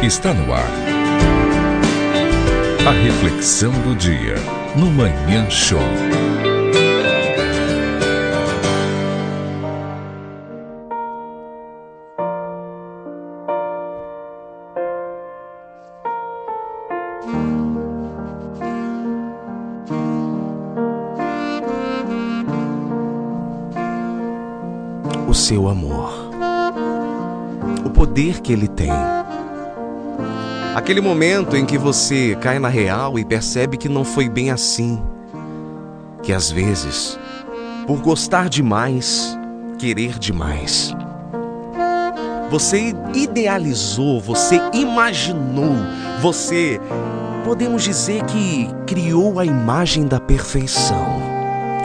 Está no ar. A reflexão do dia no Manhã Show. O seu amor. O poder que ele tem. Aquele momento em que você cai na real e percebe que não foi bem assim. Que às vezes, por gostar demais, querer demais, você idealizou, você imaginou, você, podemos dizer que criou a imagem da perfeição,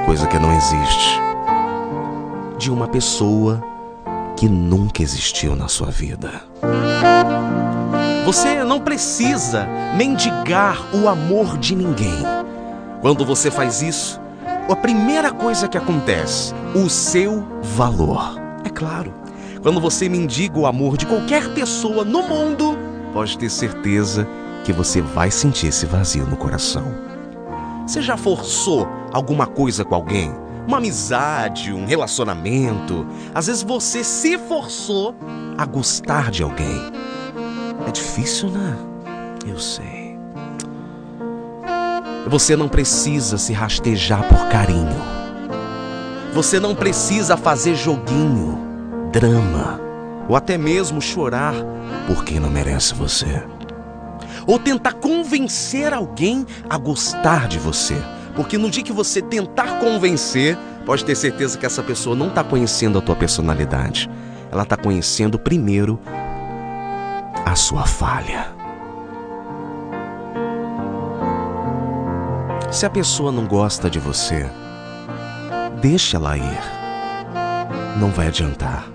coisa que não existe, de uma pessoa que nunca existiu na sua vida. Você não precisa mendigar o amor de ninguém. Quando você faz isso, a primeira coisa que acontece, o seu valor. É claro, quando você mendiga o amor de qualquer pessoa no mundo, pode ter certeza que você vai sentir esse vazio no coração. Você já forçou alguma coisa com alguém? Uma amizade, um relacionamento? Às vezes você se forçou a gostar de alguém. Difícil, né? Eu sei. Você não precisa se rastejar por carinho. Você não precisa fazer joguinho, drama, ou até mesmo chorar por quem não merece você. Ou tentar convencer alguém a gostar de você. Porque no dia que você tentar convencer, pode ter certeza que essa pessoa não está conhecendo a tua personalidade. Ela está conhecendo primeiro a sua falha. Se a pessoa não gosta de você, deixa ela ir. Não vai adiantar.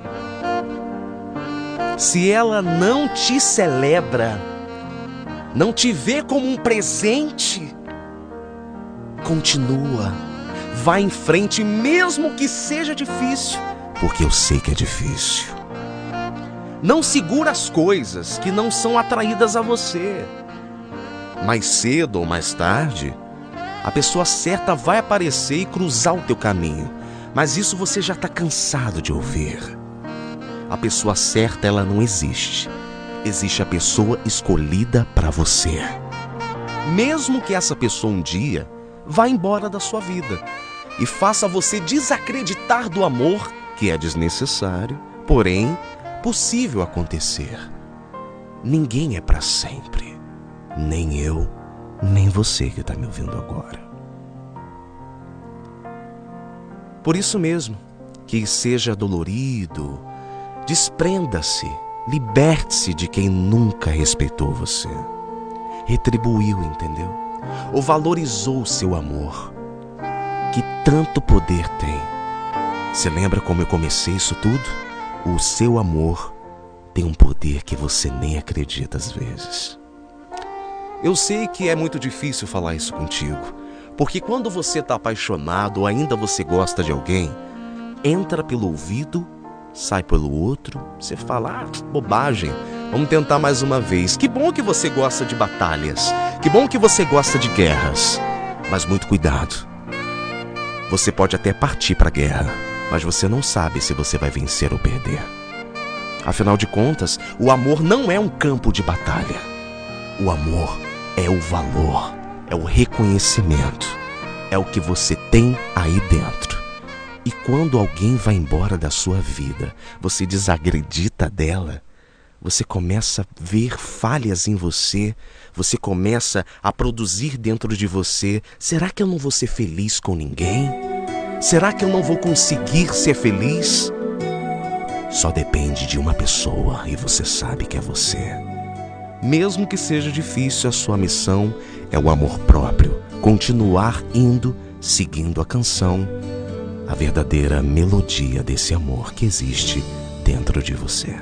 Se ela não te celebra, não te vê como um presente, continua. Vai em frente, mesmo que seja difícil, porque eu sei que é difícil. Não segura as coisas que não são atraídas a você. Mais cedo ou mais tarde, a pessoa certa vai aparecer e cruzar o teu caminho. Mas isso você já está cansado de ouvir. A pessoa certa, ela não existe. Existe a pessoa escolhida para você. Mesmo que essa pessoa um dia vá embora da sua vida e faça você desacreditar do amor, que é desnecessário, porém possível acontecer. Ninguém é para sempre, nem eu, nem você que está me ouvindo agora. Por isso mesmo, que seja dolorido, desprenda-se, liberte-se de quem nunca respeitou você, retribuiu, entendeu? Ou valorizou o seu amor, que tanto poder tem. Você lembra como eu comecei isso tudo? O seu amor tem um poder que você nem acredita às vezes. Eu sei que é muito difícil falar isso contigo, porque quando você está apaixonado ou ainda você gosta de alguém, entra pelo ouvido, sai pelo outro, você fala, ah, bobagem, vamos tentar mais uma vez. Que bom que você gosta de batalhas, que bom que você gosta de guerras, mas muito cuidado. Você pode até partir para a guerra, mas você não sabe se você vai vencer ou perder. Afinal de contas, o amor não é um campo de batalha. O amor é o valor, é o reconhecimento, é o que você tem aí dentro. E quando alguém vai embora da sua vida, você desacredita dela, você começa a ver falhas em você, você começa a produzir dentro de você: será que eu não vou ser feliz com ninguém? Será que eu não vou conseguir ser feliz? Só depende de uma pessoa e você sabe que é você. Mesmo que seja difícil, a sua missão é o amor próprio, continuar indo, seguindo a canção, a verdadeira melodia desse amor que existe dentro de você.